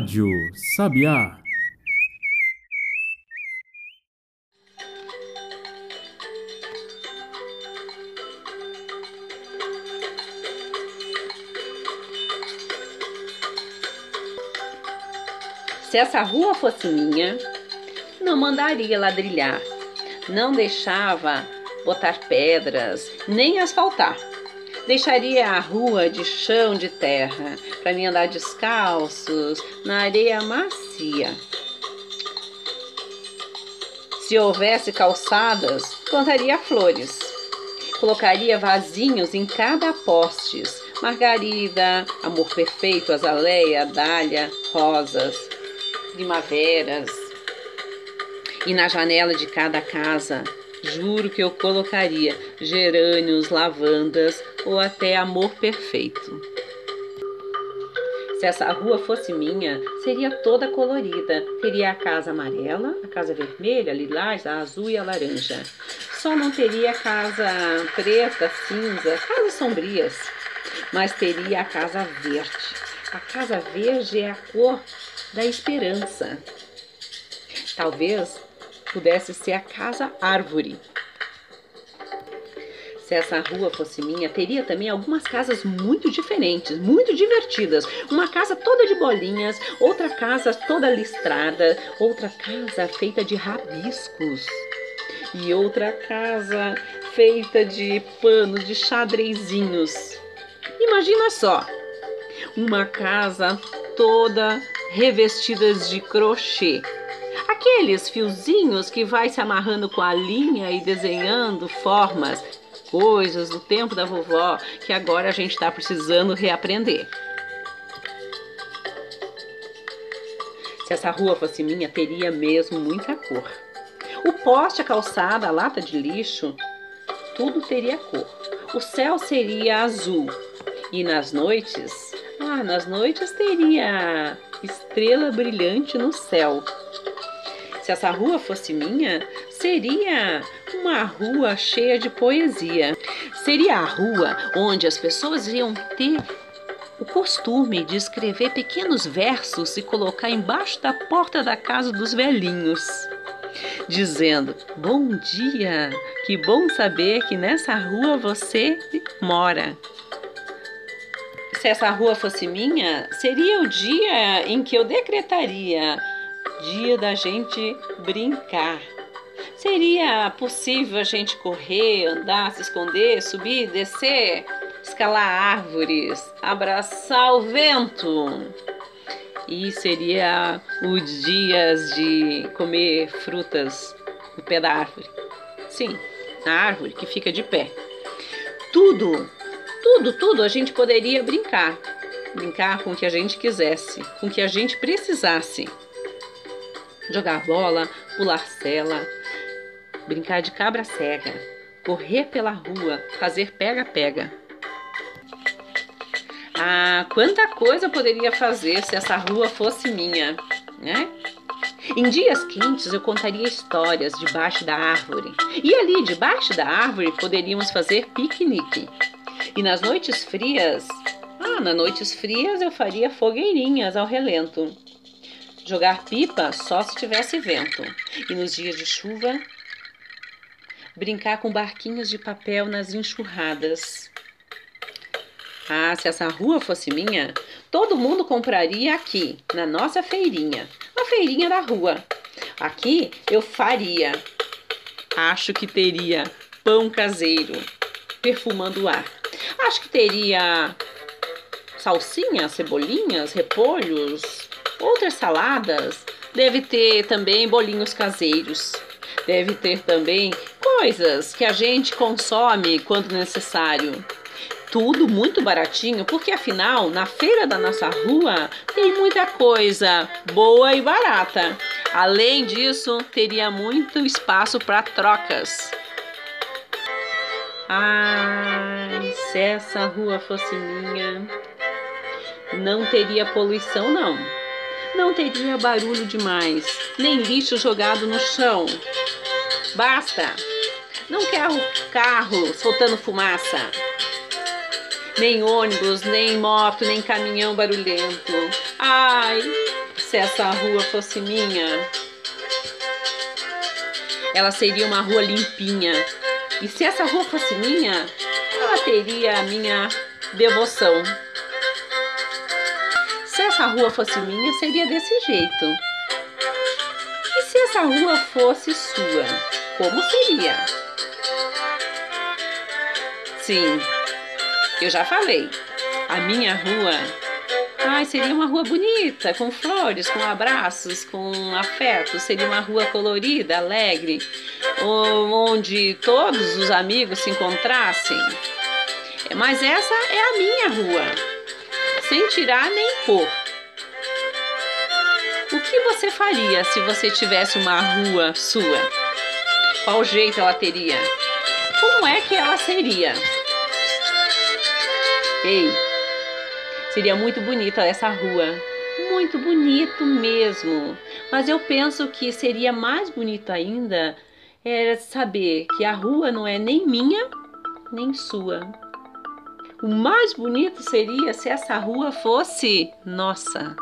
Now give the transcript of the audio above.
Rádio Sabiá. Se essa rua fosse minha, não mandaria ladrilhar, não deixava botar pedras, nem asfaltar. Deixaria a rua de chão de terra para mim andar descalços na areia macia. Se houvesse calçadas, plantaria flores. Colocaria vasinhos em cada postes, margarida, amor perfeito, azaleia, dália, rosas, primaveras. E na janela de cada casa, juro que eu colocaria gerânios, lavandas ou até amor perfeito. Se essa rua fosse minha, seria toda colorida. Teria a casa amarela, a casa vermelha, a lilás, a azul e a laranja. Só não teria a casa preta, cinza, casas sombrias. Mas teria a casa verde. A casa verde é a cor da esperança. Talvez pudesse ser a casa árvore, se essa rua fosse minha, teria também algumas casas muito diferentes, muito divertidas. Uma casa toda de bolinhas, outra casa toda listrada, outra casa feita de rabiscos e outra casa feita de panos, de xadrezinhos. Imagina só, uma casa toda revestidas de crochê. Aqueles fiozinhos que vai se amarrando com a linha e desenhando formas coisas do tempo da vovó que agora a gente está precisando reaprender. Se essa rua fosse minha, teria mesmo muita cor. O poste, a calçada, a lata de lixo, tudo teria cor. O céu seria azul. E nas noites, ah, nas noites teria estrela brilhante no céu. Se essa rua fosse minha, seria uma rua cheia de poesia. Seria a rua onde as pessoas iam ter o costume de escrever pequenos versos e colocar embaixo da porta da casa dos velhinhos, dizendo: Bom dia, que bom saber que nessa rua você mora. Se essa rua fosse minha, seria o dia em que eu decretaria dia da gente brincar Seria possível a gente correr, andar, se esconder, subir, descer, escalar árvores, abraçar o vento? E seria os dias de comer frutas no pé da árvore. Sim, na árvore que fica de pé. Tudo, tudo, tudo a gente poderia brincar. Brincar com o que a gente quisesse, com o que a gente precisasse. Jogar bola, pular cela, brincar de cabra cega, correr pela rua, fazer pega-pega. Ah, quanta coisa eu poderia fazer se essa rua fosse minha, né? Em dias quentes eu contaria histórias debaixo da árvore. E ali, debaixo da árvore, poderíamos fazer piquenique. E nas noites frias, ah, nas noites frias eu faria fogueirinhas ao relento. Jogar pipa só se tivesse vento. E nos dias de chuva, brincar com barquinhos de papel nas enxurradas. Ah, se essa rua fosse minha, todo mundo compraria aqui, na nossa feirinha, a feirinha da rua. Aqui eu faria. Acho que teria pão caseiro, perfumando o ar. Acho que teria salsinha, cebolinhas, repolhos, outras saladas. Deve ter também bolinhos caseiros. Deve ter também coisas que a gente consome quando necessário. Tudo muito baratinho, porque afinal, na feira da nossa rua tem muita coisa boa e barata. Além disso, teria muito espaço para trocas. Ai, se essa rua fosse minha, não teria poluição, não. Não teria barulho demais, nem lixo jogado no chão. Basta! Não quero carro soltando fumaça. Nem ônibus, nem moto, nem caminhão barulhento. Ai, se essa rua fosse minha? Ela seria uma rua limpinha. E se essa rua fosse minha, ela teria a minha devoção. Essa rua fosse minha, seria desse jeito. E se essa rua fosse sua, como seria? Sim, eu já falei. A minha rua Ai, seria uma rua bonita, com flores, com abraços, com afeto. Seria uma rua colorida, alegre, onde todos os amigos se encontrassem. Mas essa é a minha rua, sem tirar nem pôr. O que você faria se você tivesse uma rua sua? Qual jeito ela teria? Como é que ela seria? Ei, Seria muito bonita essa rua. Muito bonito mesmo. Mas eu penso que seria mais bonito ainda era saber que a rua não é nem minha nem sua. O mais bonito seria se essa rua fosse nossa.